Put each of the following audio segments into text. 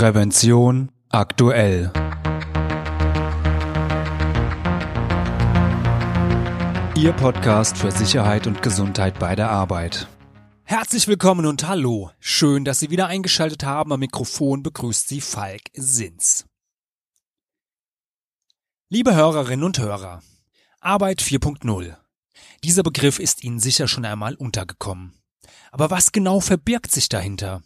Prävention aktuell. Ihr Podcast für Sicherheit und Gesundheit bei der Arbeit. Herzlich willkommen und hallo. Schön, dass Sie wieder eingeschaltet haben. Am Mikrofon begrüßt Sie Falk Sins. Liebe Hörerinnen und Hörer, Arbeit 4.0. Dieser Begriff ist Ihnen sicher schon einmal untergekommen. Aber was genau verbirgt sich dahinter?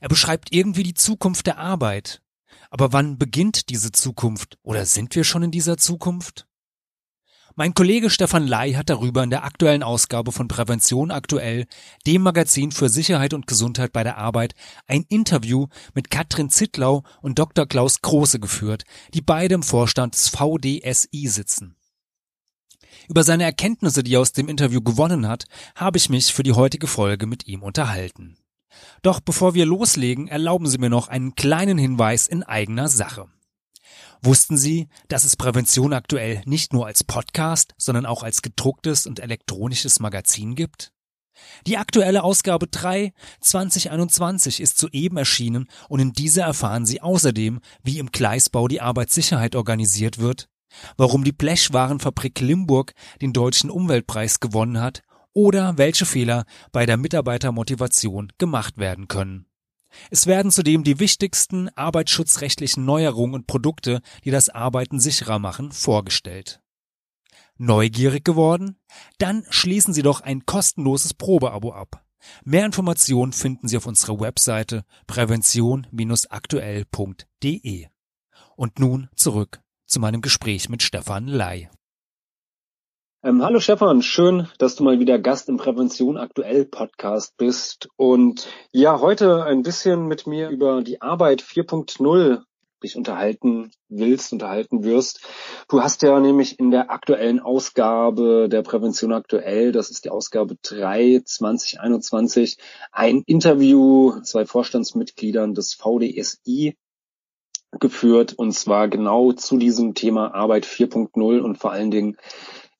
Er beschreibt irgendwie die Zukunft der Arbeit. Aber wann beginnt diese Zukunft? Oder sind wir schon in dieser Zukunft? Mein Kollege Stefan Lai hat darüber in der aktuellen Ausgabe von Prävention aktuell, dem Magazin für Sicherheit und Gesundheit bei der Arbeit, ein Interview mit Katrin Zittlau und Dr. Klaus Große geführt, die beide im Vorstand des VDSI sitzen. Über seine Erkenntnisse, die er aus dem Interview gewonnen hat, habe ich mich für die heutige Folge mit ihm unterhalten. Doch bevor wir loslegen, erlauben Sie mir noch einen kleinen Hinweis in eigener Sache. Wussten Sie, dass es Prävention aktuell nicht nur als Podcast, sondern auch als gedrucktes und elektronisches Magazin gibt? Die aktuelle Ausgabe 3 2021 ist soeben erschienen und in dieser erfahren Sie außerdem, wie im Gleisbau die Arbeitssicherheit organisiert wird, warum die Blechwarenfabrik Limburg den deutschen Umweltpreis gewonnen hat oder welche Fehler bei der Mitarbeitermotivation gemacht werden können. Es werden zudem die wichtigsten arbeitsschutzrechtlichen Neuerungen und Produkte, die das Arbeiten sicherer machen, vorgestellt. Neugierig geworden? Dann schließen Sie doch ein kostenloses Probeabo ab. Mehr Informationen finden Sie auf unserer Webseite prävention-aktuell.de. Und nun zurück zu meinem Gespräch mit Stefan Lai. Ähm, hallo Stefan, schön, dass du mal wieder Gast im Prävention aktuell Podcast bist und ja, heute ein bisschen mit mir über die Arbeit 4.0 dich unterhalten willst, unterhalten wirst. Du hast ja nämlich in der aktuellen Ausgabe der Prävention aktuell, das ist die Ausgabe 3 2021, ein Interview zwei Vorstandsmitgliedern des VDSI geführt und zwar genau zu diesem Thema Arbeit 4.0 und vor allen Dingen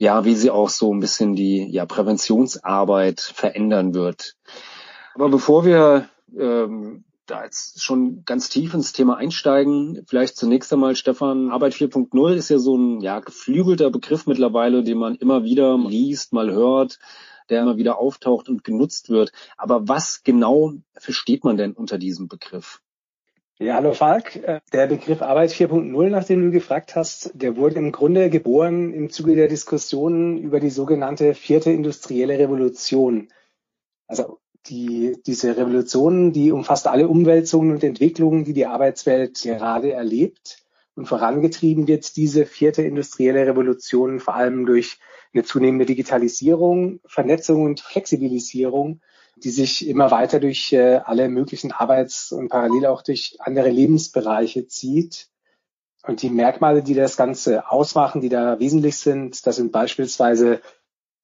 ja, wie sie auch so ein bisschen die ja, Präventionsarbeit verändern wird. Aber bevor wir ähm, da jetzt schon ganz tief ins Thema einsteigen, vielleicht zunächst einmal, Stefan, Arbeit 4.0 ist ja so ein ja, geflügelter Begriff mittlerweile, den man immer wieder liest, mal hört, der immer wieder auftaucht und genutzt wird. Aber was genau versteht man denn unter diesem Begriff? Ja, hallo Falk. Äh, der Begriff Arbeit 4.0, nach dem du gefragt hast, der wurde im Grunde geboren im Zuge der Diskussionen über die sogenannte vierte industrielle Revolution. Also die, diese Revolution, die umfasst alle Umwälzungen und Entwicklungen, die die Arbeitswelt gerade erlebt. Und vorangetrieben wird diese vierte industrielle Revolution vor allem durch eine zunehmende Digitalisierung, Vernetzung und Flexibilisierung die sich immer weiter durch äh, alle möglichen Arbeits- und parallel auch durch andere Lebensbereiche zieht. Und die Merkmale, die das Ganze ausmachen, die da wesentlich sind, das sind beispielsweise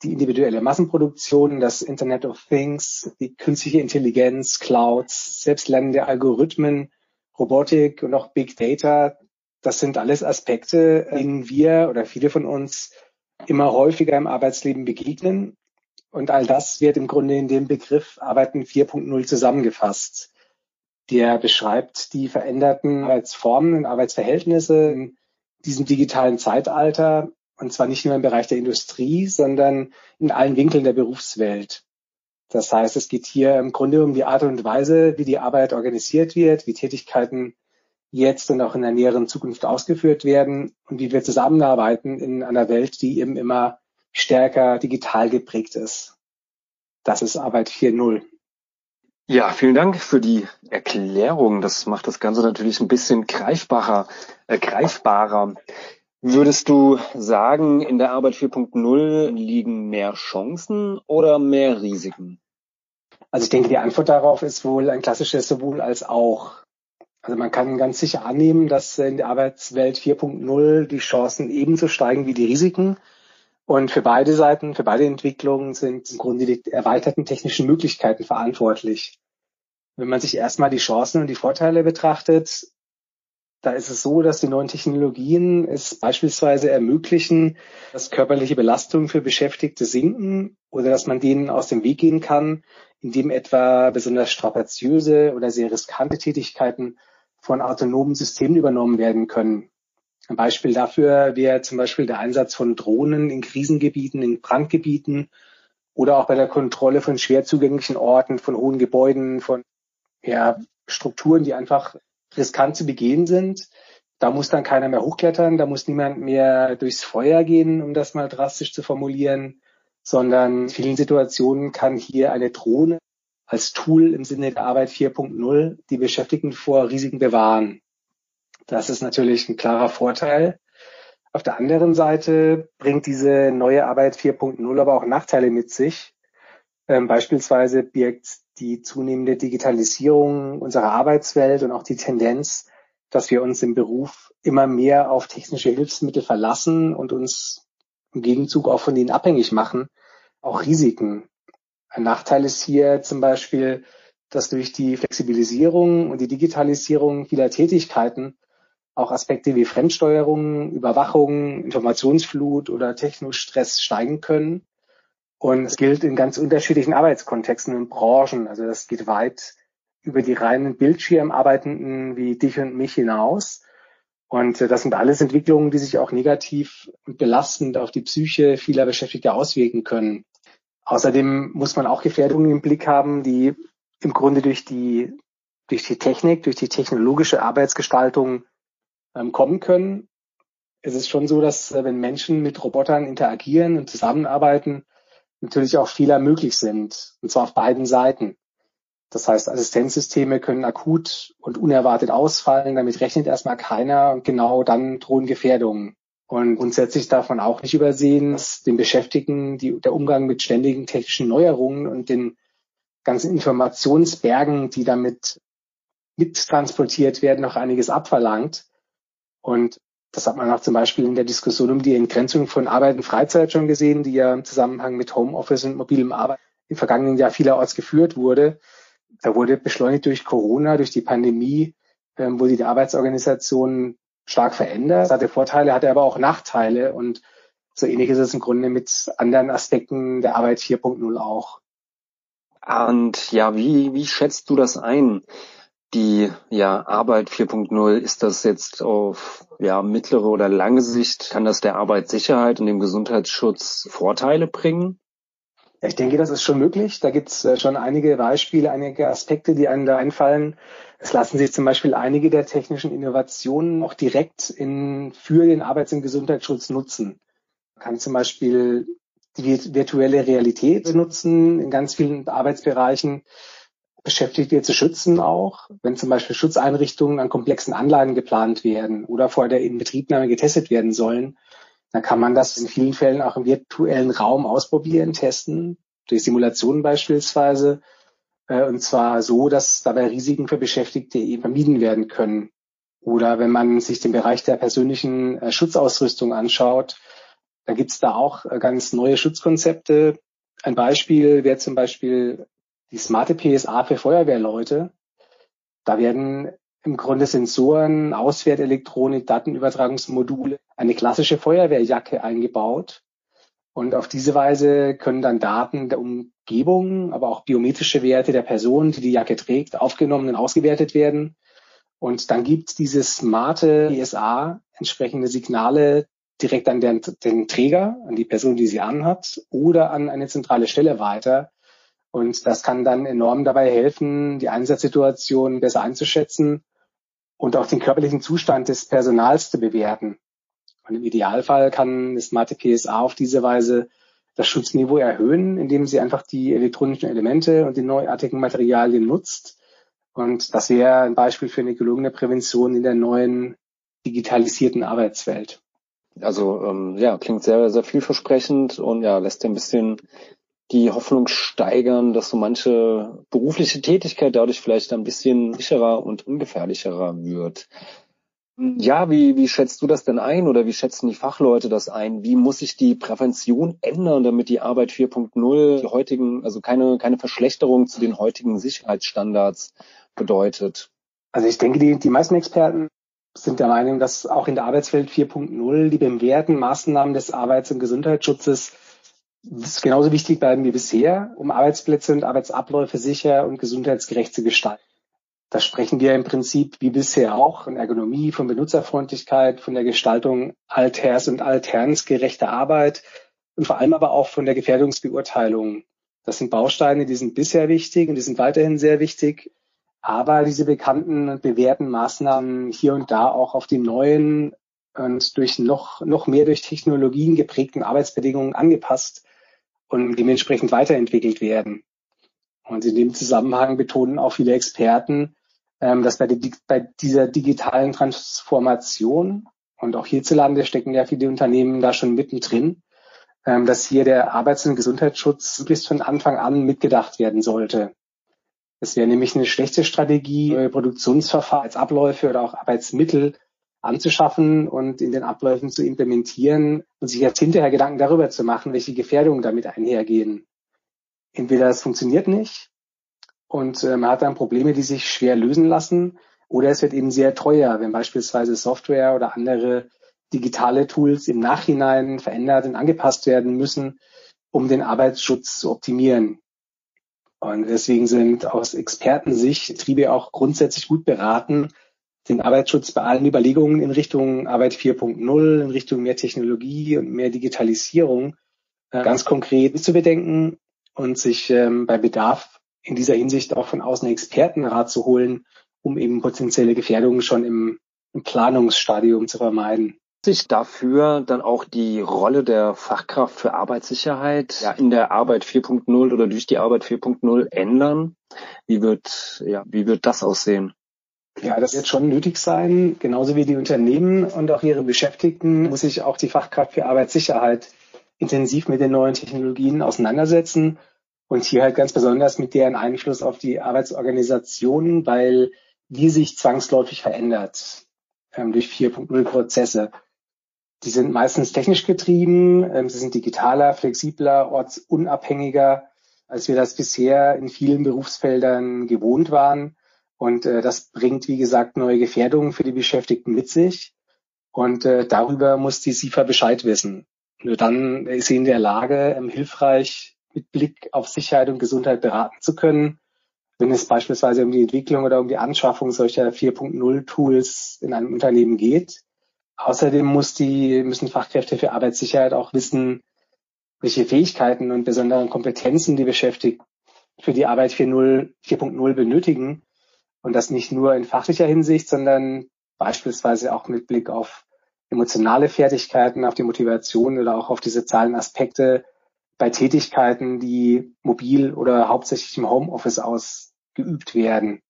die individuelle Massenproduktion, das Internet of Things, die künstliche Intelligenz, Clouds, selbstlernende Algorithmen, Robotik und auch Big Data. Das sind alles Aspekte, denen wir oder viele von uns immer häufiger im Arbeitsleben begegnen und all das wird im Grunde in dem Begriff Arbeiten 4.0 zusammengefasst. Der beschreibt die veränderten Arbeitsformen und Arbeitsverhältnisse in diesem digitalen Zeitalter. Und zwar nicht nur im Bereich der Industrie, sondern in allen Winkeln der Berufswelt. Das heißt, es geht hier im Grunde um die Art und Weise, wie die Arbeit organisiert wird, wie Tätigkeiten jetzt und auch in der näheren Zukunft ausgeführt werden und wie wir zusammenarbeiten in einer Welt, die eben immer stärker digital geprägt ist. Das ist Arbeit 4.0. Ja, vielen Dank für die Erklärung. Das macht das Ganze natürlich ein bisschen greifbarer. Äh, greifbarer. Würdest du sagen, in der Arbeit 4.0 liegen mehr Chancen oder mehr Risiken? Also ich denke, die Antwort darauf ist wohl ein klassisches sowohl als auch. Also man kann ganz sicher annehmen, dass in der Arbeitswelt 4.0 die Chancen ebenso steigen wie die Risiken. Und für beide Seiten, für beide Entwicklungen sind im Grunde die erweiterten technischen Möglichkeiten verantwortlich. Wenn man sich erstmal die Chancen und die Vorteile betrachtet, da ist es so, dass die neuen Technologien es beispielsweise ermöglichen, dass körperliche Belastungen für Beschäftigte sinken oder dass man denen aus dem Weg gehen kann, indem etwa besonders strapaziöse oder sehr riskante Tätigkeiten von autonomen Systemen übernommen werden können. Ein Beispiel dafür wäre zum Beispiel der Einsatz von Drohnen in Krisengebieten, in Brandgebieten oder auch bei der Kontrolle von schwer zugänglichen Orten, von hohen Gebäuden, von ja, Strukturen, die einfach riskant zu begehen sind. Da muss dann keiner mehr hochklettern, da muss niemand mehr durchs Feuer gehen, um das mal drastisch zu formulieren, sondern in vielen Situationen kann hier eine Drohne als Tool im Sinne der Arbeit 4.0 die Beschäftigten vor Risiken bewahren. Das ist natürlich ein klarer Vorteil. Auf der anderen Seite bringt diese neue Arbeit 4.0 aber auch Nachteile mit sich. Ähm, beispielsweise birgt die zunehmende Digitalisierung unserer Arbeitswelt und auch die Tendenz, dass wir uns im Beruf immer mehr auf technische Hilfsmittel verlassen und uns im Gegenzug auch von ihnen abhängig machen, auch Risiken. Ein Nachteil ist hier zum Beispiel, dass durch die Flexibilisierung und die Digitalisierung vieler Tätigkeiten auch Aspekte wie Fremdsteuerung, Überwachung, Informationsflut oder Technostress steigen können. Und es gilt in ganz unterschiedlichen Arbeitskontexten und Branchen. Also das geht weit über die reinen Bildschirmarbeitenden wie dich und mich hinaus. Und das sind alles Entwicklungen, die sich auch negativ und belastend auf die Psyche vieler Beschäftigter auswirken können. Außerdem muss man auch Gefährdungen im Blick haben, die im Grunde durch die, durch die Technik, durch die technologische Arbeitsgestaltung ähm, kommen können. Es ist schon so, dass äh, wenn Menschen mit Robotern interagieren und zusammenarbeiten, natürlich auch Fehler möglich sind, und zwar auf beiden Seiten. Das heißt, Assistenzsysteme können akut und unerwartet ausfallen, damit rechnet erstmal keiner und genau dann drohen Gefährdungen. Und grundsätzlich darf man auch nicht übersehen, dass den Beschäftigten die, der Umgang mit ständigen technischen Neuerungen und den ganzen Informationsbergen, die damit mittransportiert werden, noch einiges abverlangt. Und das hat man auch zum Beispiel in der Diskussion um die Entgrenzung von Arbeit und Freizeit schon gesehen, die ja im Zusammenhang mit Homeoffice und mobilem Arbeit im vergangenen Jahr vielerorts geführt wurde. Da wurde beschleunigt durch Corona, durch die Pandemie, ähm, wurde die Arbeitsorganisation stark verändert. Das hatte Vorteile, hatte aber auch Nachteile und so ähnlich ist es im Grunde mit anderen Aspekten der Arbeit 4.0 auch. Und ja, wie, wie schätzt du das ein? Die ja, Arbeit 4.0, ist das jetzt auf ja, mittlere oder lange Sicht, kann das der Arbeitssicherheit und dem Gesundheitsschutz Vorteile bringen? Ich denke, das ist schon möglich. Da gibt es äh, schon einige Beispiele, einige Aspekte, die einem da einfallen. Es lassen sich zum Beispiel einige der technischen Innovationen auch direkt in, für den Arbeits- und Gesundheitsschutz nutzen. Man kann zum Beispiel die virtuelle Realität benutzen in ganz vielen Arbeitsbereichen Beschäftigte zu schützen auch, wenn zum Beispiel Schutzeinrichtungen an komplexen Anlagen geplant werden oder vor der Inbetriebnahme getestet werden sollen, dann kann man das in vielen Fällen auch im virtuellen Raum ausprobieren, testen, durch Simulationen beispielsweise, äh, und zwar so, dass dabei Risiken für Beschäftigte eben vermieden werden können. Oder wenn man sich den Bereich der persönlichen äh, Schutzausrüstung anschaut, da gibt's da auch äh, ganz neue Schutzkonzepte. Ein Beispiel wäre zum Beispiel die smarte PSA für Feuerwehrleute. Da werden im Grunde Sensoren, Auswertelektronik, Datenübertragungsmodule, eine klassische Feuerwehrjacke eingebaut. Und auf diese Weise können dann Daten der Umgebung, aber auch biometrische Werte der Person, die die Jacke trägt, aufgenommen und ausgewertet werden. Und dann gibt diese smarte PSA entsprechende Signale direkt an den, den Träger, an die Person, die sie anhat, oder an eine zentrale Stelle weiter, und das kann dann enorm dabei helfen, die Einsatzsituation besser einzuschätzen und auch den körperlichen Zustand des Personals zu bewerten. Und im Idealfall kann das smarte PSA auf diese Weise das Schutzniveau erhöhen, indem sie einfach die elektronischen Elemente und die neuartigen Materialien nutzt. Und das wäre ein Beispiel für eine gelungene Prävention in der neuen digitalisierten Arbeitswelt. Also ähm, ja, klingt sehr, sehr vielversprechend und ja, lässt ein bisschen die Hoffnung steigern, dass so manche berufliche Tätigkeit dadurch vielleicht ein bisschen sicherer und ungefährlicherer wird. Ja, wie, wie schätzt du das denn ein oder wie schätzen die Fachleute das ein? Wie muss sich die Prävention ändern, damit die Arbeit 4.0 die heutigen, also keine, keine Verschlechterung zu den heutigen Sicherheitsstandards bedeutet? Also ich denke, die, die meisten Experten sind der Meinung, dass auch in der Arbeitswelt 4.0 die bewährten Maßnahmen des Arbeits- und Gesundheitsschutzes ist genauso wichtig bleiben wie bisher, um Arbeitsplätze und Arbeitsabläufe sicher und gesundheitsgerecht zu gestalten. Da sprechen wir im Prinzip wie bisher auch von Ergonomie, von Benutzerfreundlichkeit, von der Gestaltung Alters- und Alternsgerechter Arbeit und vor allem aber auch von der Gefährdungsbeurteilung. Das sind Bausteine, die sind bisher wichtig und die sind weiterhin sehr wichtig. Aber diese bekannten und bewährten Maßnahmen hier und da auch auf die neuen und durch noch, noch mehr durch Technologien geprägten Arbeitsbedingungen angepasst und dementsprechend weiterentwickelt werden. Und in dem Zusammenhang betonen auch viele Experten, ähm, dass bei, die, bei dieser digitalen Transformation und auch hierzulande stecken ja viele Unternehmen da schon mittendrin, ähm, dass hier der Arbeits- und Gesundheitsschutz bis von Anfang an mitgedacht werden sollte. Es wäre nämlich eine schlechte Strategie, Produktionsverfahren als Abläufe oder auch Arbeitsmittel anzuschaffen und in den Abläufen zu implementieren und sich jetzt hinterher Gedanken darüber zu machen, welche Gefährdungen damit einhergehen. Entweder es funktioniert nicht und äh, man hat dann Probleme, die sich schwer lösen lassen, oder es wird eben sehr teuer, wenn beispielsweise Software oder andere digitale Tools im Nachhinein verändert und angepasst werden müssen, um den Arbeitsschutz zu optimieren. Und deswegen sind aus Expertensicht Triebe auch grundsätzlich gut beraten, den Arbeitsschutz bei allen Überlegungen in Richtung Arbeit 4.0, in Richtung mehr Technologie und mehr Digitalisierung äh, ganz konkret zu bedenken und sich ähm, bei Bedarf in dieser Hinsicht auch von außen Expertenrat zu holen, um eben potenzielle Gefährdungen schon im, im Planungsstadium zu vermeiden sich dafür dann auch die Rolle der Fachkraft für Arbeitssicherheit ja, in der Arbeit 4.0 oder durch die Arbeit 4.0 ändern? Wie wird, ja, wie wird das aussehen? Ja, das wird schon nötig sein. Genauso wie die Unternehmen und auch ihre Beschäftigten muss sich auch die Fachkraft für Arbeitssicherheit intensiv mit den neuen Technologien auseinandersetzen und hier halt ganz besonders mit deren Einfluss auf die Arbeitsorganisation, weil die sich zwangsläufig verändert ähm, durch 4.0 Prozesse. Die sind meistens technisch getrieben, ähm, sie sind digitaler, flexibler, ortsunabhängiger, als wir das bisher in vielen Berufsfeldern gewohnt waren. Und äh, das bringt, wie gesagt, neue Gefährdungen für die Beschäftigten mit sich. Und äh, darüber muss die SIFA Bescheid wissen. Nur dann ist sie in der Lage, ähm, hilfreich mit Blick auf Sicherheit und Gesundheit beraten zu können, wenn es beispielsweise um die Entwicklung oder um die Anschaffung solcher 4.0 Tools in einem Unternehmen geht. Außerdem muss die, müssen Fachkräfte für Arbeitssicherheit auch wissen, welche Fähigkeiten und besonderen Kompetenzen die Beschäftigten für die Arbeit 4.0 benötigen, und das nicht nur in fachlicher Hinsicht, sondern beispielsweise auch mit Blick auf emotionale Fertigkeiten, auf die Motivation oder auch auf die sozialen Aspekte bei Tätigkeiten, die mobil oder hauptsächlich im Homeoffice ausgeübt werden.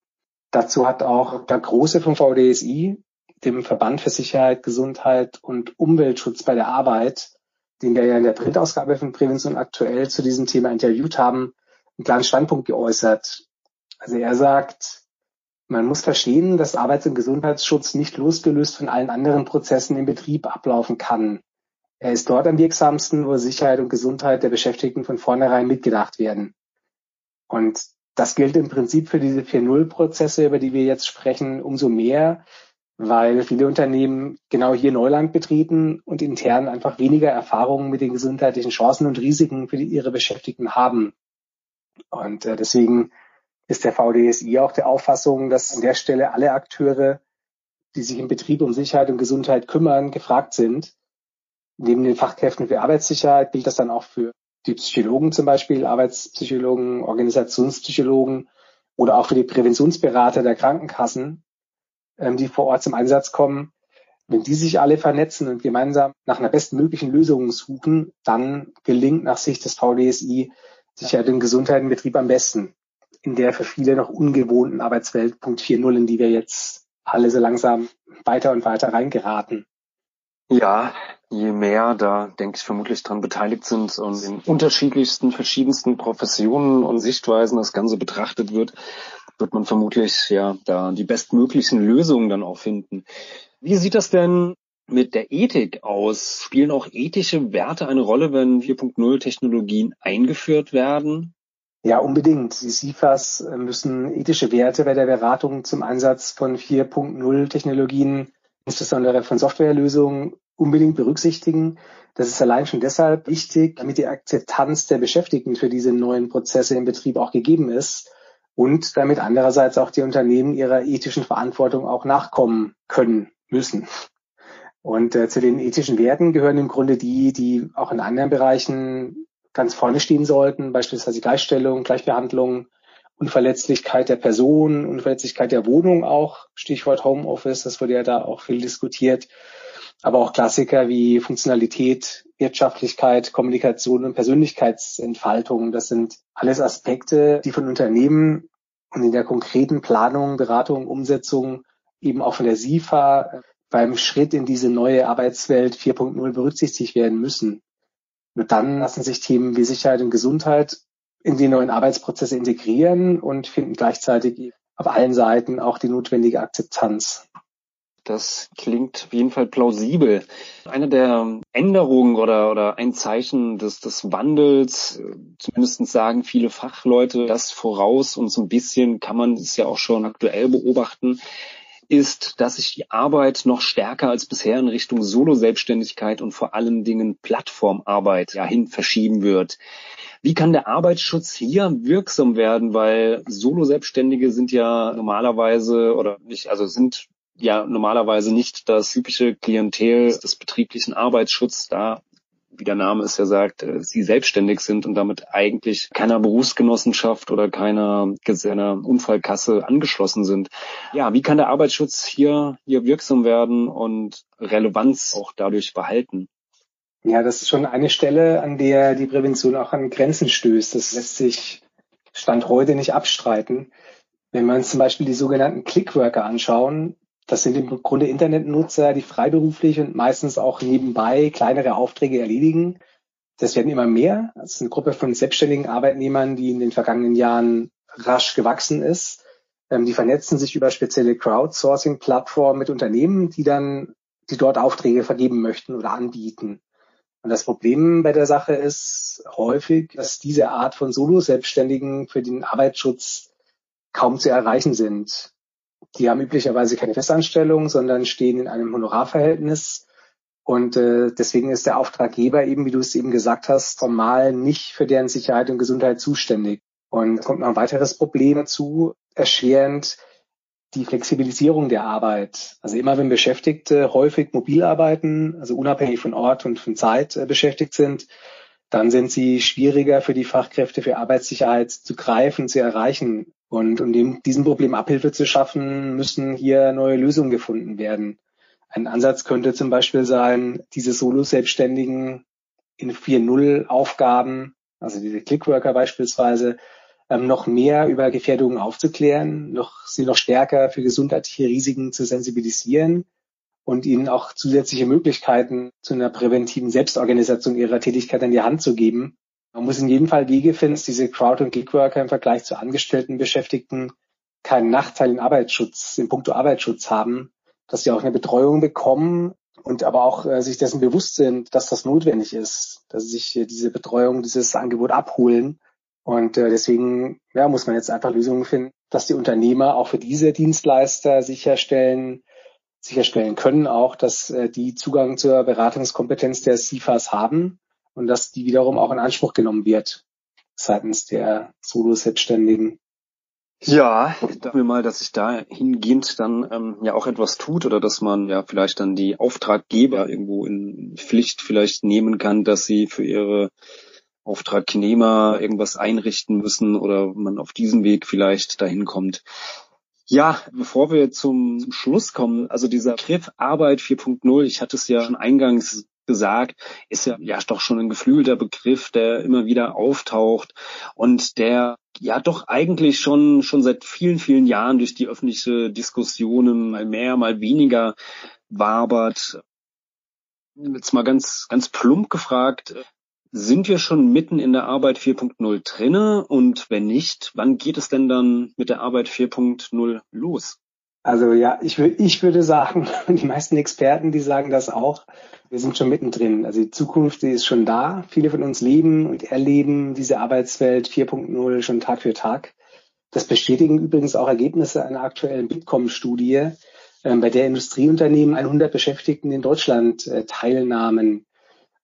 Dazu hat auch der Große vom VDSI, dem Verband für Sicherheit, Gesundheit und Umweltschutz bei der Arbeit, den wir ja in der Printausgabe von Prävention aktuell zu diesem Thema interviewt haben, einen klaren Standpunkt geäußert. Also er sagt, man muss verstehen, dass Arbeits- und Gesundheitsschutz nicht losgelöst von allen anderen Prozessen im Betrieb ablaufen kann. Er ist dort am wirksamsten, wo Sicherheit und Gesundheit der Beschäftigten von vornherein mitgedacht werden. Und das gilt im Prinzip für diese 4.0-Prozesse, über die wir jetzt sprechen, umso mehr, weil viele Unternehmen genau hier Neuland betreten und intern einfach weniger Erfahrungen mit den gesundheitlichen Chancen und Risiken für ihre Beschäftigten haben. Und äh, deswegen ist der VDSI auch der Auffassung, dass an der Stelle alle Akteure, die sich im Betrieb um Sicherheit und Gesundheit kümmern, gefragt sind. Neben den Fachkräften für Arbeitssicherheit gilt das dann auch für die Psychologen zum Beispiel, Arbeitspsychologen, Organisationspsychologen oder auch für die Präventionsberater der Krankenkassen, ähm, die vor Ort zum Einsatz kommen. Wenn die sich alle vernetzen und gemeinsam nach einer bestmöglichen Lösung suchen, dann gelingt nach Sicht des VDSI Sicherheit und Gesundheit im Betrieb am besten in der für viele noch ungewohnten Arbeitswelt Punkt 4.0, in die wir jetzt alle so langsam weiter und weiter reingeraten. Ja, je mehr da, denke ich, vermutlich dran beteiligt sind und in unterschiedlichsten, verschiedensten Professionen und Sichtweisen das Ganze betrachtet wird, wird man vermutlich ja da die bestmöglichen Lösungen dann auch finden. Wie sieht das denn mit der Ethik aus? Spielen auch ethische Werte eine Rolle, wenn 4.0 Technologien eingeführt werden? Ja, unbedingt. Die SIFAs äh, müssen ethische Werte bei der Beratung zum Einsatz von 4.0 Technologien, insbesondere von Softwarelösungen, unbedingt berücksichtigen. Das ist allein schon deshalb wichtig, damit die Akzeptanz der Beschäftigten für diese neuen Prozesse im Betrieb auch gegeben ist und damit andererseits auch die Unternehmen ihrer ethischen Verantwortung auch nachkommen können müssen. Und äh, zu den ethischen Werten gehören im Grunde die, die auch in anderen Bereichen ganz vorne stehen sollten, beispielsweise Gleichstellung, Gleichbehandlung, Unverletzlichkeit der Person, Unverletzlichkeit der Wohnung auch, Stichwort Homeoffice, das wurde ja da auch viel diskutiert, aber auch Klassiker wie Funktionalität, Wirtschaftlichkeit, Kommunikation und Persönlichkeitsentfaltung. Das sind alles Aspekte, die von Unternehmen und in der konkreten Planung, Beratung, Umsetzung eben auch von der SIFA beim Schritt in diese neue Arbeitswelt 4.0 berücksichtigt werden müssen. Nur dann lassen sich Themen wie Sicherheit und Gesundheit in die neuen Arbeitsprozesse integrieren und finden gleichzeitig auf allen Seiten auch die notwendige Akzeptanz. Das klingt auf jeden Fall plausibel. Eine der Änderungen oder, oder ein Zeichen des, des Wandels, zumindest sagen viele Fachleute das voraus und so ein bisschen kann man es ja auch schon aktuell beobachten, ist, dass sich die Arbeit noch stärker als bisher in Richtung Solo-Selbstständigkeit und vor allen Dingen Plattformarbeit ja hin verschieben wird. Wie kann der Arbeitsschutz hier wirksam werden? Weil Solo-Selbstständige sind ja normalerweise oder nicht, also sind ja normalerweise nicht das typische Klientel des betrieblichen Arbeitsschutzes. Da wie der Name es ja sagt, äh, sie selbstständig sind und damit eigentlich keiner Berufsgenossenschaft oder keiner, keiner Unfallkasse angeschlossen sind. Ja, wie kann der Arbeitsschutz hier, hier wirksam werden und Relevanz auch dadurch behalten? Ja, das ist schon eine Stelle, an der die Prävention auch an Grenzen stößt. Das lässt sich Stand heute nicht abstreiten. Wenn wir uns zum Beispiel die sogenannten Clickworker anschauen, das sind im Grunde Internetnutzer, die freiberuflich und meistens auch nebenbei kleinere Aufträge erledigen. Das werden immer mehr. Das ist eine Gruppe von selbstständigen Arbeitnehmern, die in den vergangenen Jahren rasch gewachsen ist. Ähm, die vernetzen sich über spezielle Crowdsourcing-Plattformen mit Unternehmen, die dann, die dort Aufträge vergeben möchten oder anbieten. Und das Problem bei der Sache ist häufig, dass diese Art von Solo-Selbstständigen für den Arbeitsschutz kaum zu erreichen sind. Die haben üblicherweise keine Festanstellung, sondern stehen in einem Honorarverhältnis. Und äh, deswegen ist der Auftraggeber eben, wie du es eben gesagt hast, formal nicht für deren Sicherheit und Gesundheit zuständig. Und kommt noch ein weiteres Problem dazu, erschwerend die Flexibilisierung der Arbeit. Also immer wenn Beschäftigte häufig mobil arbeiten, also unabhängig von Ort und von Zeit äh, beschäftigt sind, dann sind sie schwieriger für die Fachkräfte für Arbeitssicherheit zu greifen, zu erreichen. Und um dem, diesem Problem Abhilfe zu schaffen, müssen hier neue Lösungen gefunden werden. Ein Ansatz könnte zum Beispiel sein, diese Solo-Selbstständigen in 4.0 Aufgaben, also diese Clickworker beispielsweise, ähm, noch mehr über Gefährdungen aufzuklären, noch, sie noch stärker für gesundheitliche Risiken zu sensibilisieren und ihnen auch zusätzliche Möglichkeiten zu einer präventiven Selbstorganisation ihrer Tätigkeit an die Hand zu geben, man muss in jedem Fall Wege finden, diese Crowd- und Gigworker im Vergleich zu angestellten Beschäftigten keinen Nachteil im Arbeitsschutz, im Punkto Arbeitsschutz haben, dass sie auch eine Betreuung bekommen und aber auch äh, sich dessen bewusst sind, dass das notwendig ist, dass sie sich äh, diese Betreuung, dieses Angebot abholen. Und äh, deswegen ja, muss man jetzt einfach Lösungen finden, dass die Unternehmer auch für diese Dienstleister sicherstellen, sicherstellen können auch, dass äh, die Zugang zur Beratungskompetenz der SIFAs haben und dass die wiederum auch in Anspruch genommen wird seitens der Solo-Selbstständigen. Ja, dachten wir mal, dass sich da hingehend dann ähm, ja auch etwas tut oder dass man ja vielleicht dann die Auftraggeber irgendwo in Pflicht vielleicht nehmen kann, dass sie für ihre Auftragnehmer irgendwas einrichten müssen oder man auf diesem Weg vielleicht dahin kommt. Ja, bevor wir zum, Schluss kommen, also dieser Begriff Arbeit 4.0, ich hatte es ja schon eingangs gesagt, ist ja, ja doch schon ein geflügelter Begriff, der immer wieder auftaucht und der ja doch eigentlich schon, schon seit vielen, vielen Jahren durch die öffentliche Diskussionen mal mehr, mal weniger wabert. Jetzt mal ganz, ganz plump gefragt, sind wir schon mitten in der Arbeit 4.0 drinne? Und wenn nicht, wann geht es denn dann mit der Arbeit 4.0 los? Also ja, ich, ich würde sagen, die meisten Experten, die sagen das auch, wir sind schon mittendrin. Also die Zukunft, die ist schon da. Viele von uns leben und erleben diese Arbeitswelt 4.0 schon Tag für Tag. Das bestätigen übrigens auch Ergebnisse einer aktuellen Bitkom-Studie, äh, bei der Industrieunternehmen 100 Beschäftigten in Deutschland äh, teilnahmen.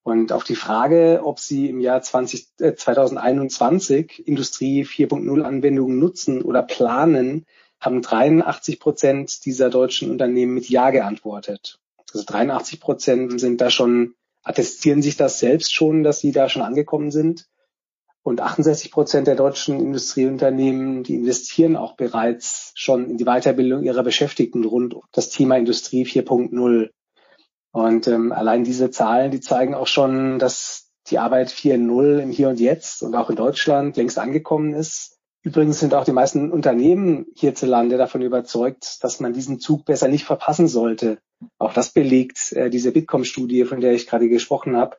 Und auf die Frage, ob sie im Jahr 20, äh, 2021 Industrie 4.0 Anwendungen nutzen oder planen, haben 83 Prozent dieser deutschen Unternehmen mit Ja geantwortet. Also 83 Prozent sind da schon, attestieren sich das selbst schon, dass sie da schon angekommen sind. Und 68 Prozent der deutschen Industrieunternehmen, die investieren auch bereits schon in die Weiterbildung ihrer Beschäftigten rund um das Thema Industrie 4.0. Und ähm, allein diese Zahlen, die zeigen auch schon, dass die Arbeit 4.0 im Hier und Jetzt und auch in Deutschland längst angekommen ist. Übrigens sind auch die meisten Unternehmen hierzulande davon überzeugt, dass man diesen Zug besser nicht verpassen sollte. Auch das belegt äh, diese Bitkom-Studie, von der ich gerade gesprochen habe.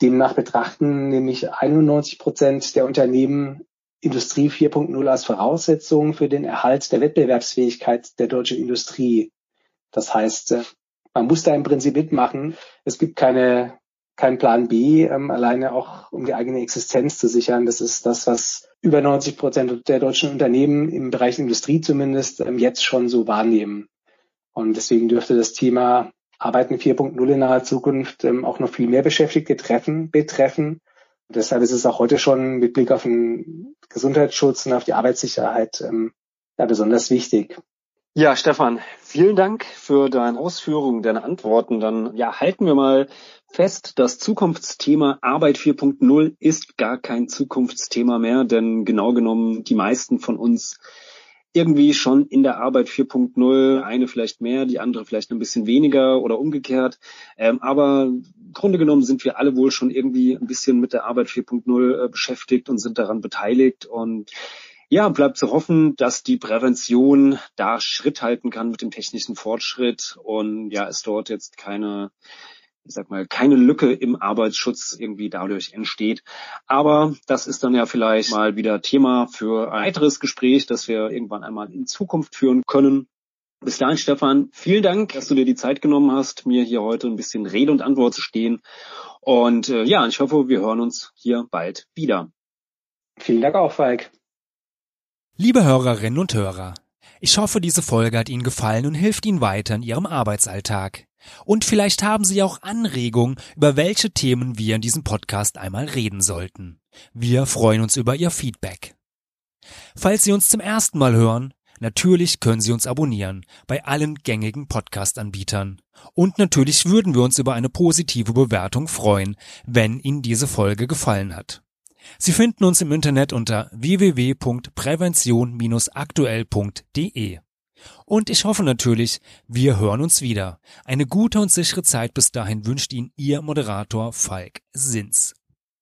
Demnach betrachten nämlich 91 Prozent der Unternehmen Industrie 4.0 als Voraussetzung für den Erhalt der Wettbewerbsfähigkeit der deutschen Industrie. Das heißt, äh, man muss da im Prinzip mitmachen. Es gibt keine, keinen Plan B, ähm, alleine auch um die eigene Existenz zu sichern. Das ist das, was über 90 Prozent der deutschen Unternehmen im Bereich Industrie zumindest ähm, jetzt schon so wahrnehmen. Und deswegen dürfte das Thema Arbeiten 4.0 in naher Zukunft ähm, auch noch viel mehr Beschäftigte treffen, betreffen. Und deshalb ist es auch heute schon mit Blick auf den Gesundheitsschutz und auf die Arbeitssicherheit ähm, ja, besonders wichtig. Ja, Stefan, vielen Dank für deine Ausführungen, deine Antworten. Dann ja, halten wir mal fest, das Zukunftsthema Arbeit 4.0 ist gar kein Zukunftsthema mehr, denn genau genommen die meisten von uns irgendwie schon in der Arbeit 4.0, eine vielleicht mehr, die andere vielleicht ein bisschen weniger oder umgekehrt. Ähm, aber im Grunde genommen sind wir alle wohl schon irgendwie ein bisschen mit der Arbeit 4.0 äh, beschäftigt und sind daran beteiligt und ja, bleibt zu hoffen, dass die Prävention da Schritt halten kann mit dem technischen Fortschritt und ja, es dort jetzt keine ich sag mal, keine Lücke im Arbeitsschutz irgendwie dadurch entsteht. Aber das ist dann ja vielleicht mal wieder Thema für ein weiteres Gespräch, das wir irgendwann einmal in Zukunft führen können. Bis dahin, Stefan, vielen Dank, dass du dir die Zeit genommen hast, mir hier heute ein bisschen Rede und Antwort zu stehen. Und äh, ja, ich hoffe, wir hören uns hier bald wieder. Vielen Dank auch, Falk. Liebe Hörerinnen und Hörer, ich hoffe, diese Folge hat Ihnen gefallen und hilft Ihnen weiter in Ihrem Arbeitsalltag. Und vielleicht haben Sie auch Anregungen, über welche Themen wir in diesem Podcast einmal reden sollten. Wir freuen uns über Ihr Feedback. Falls Sie uns zum ersten Mal hören, natürlich können Sie uns abonnieren bei allen gängigen Podcast-Anbietern. Und natürlich würden wir uns über eine positive Bewertung freuen, wenn Ihnen diese Folge gefallen hat. Sie finden uns im Internet unter www.prävention-aktuell.de. Und ich hoffe natürlich, wir hören uns wieder. Eine gute und sichere Zeit bis dahin wünscht Ihnen Ihr Moderator Falk Sins.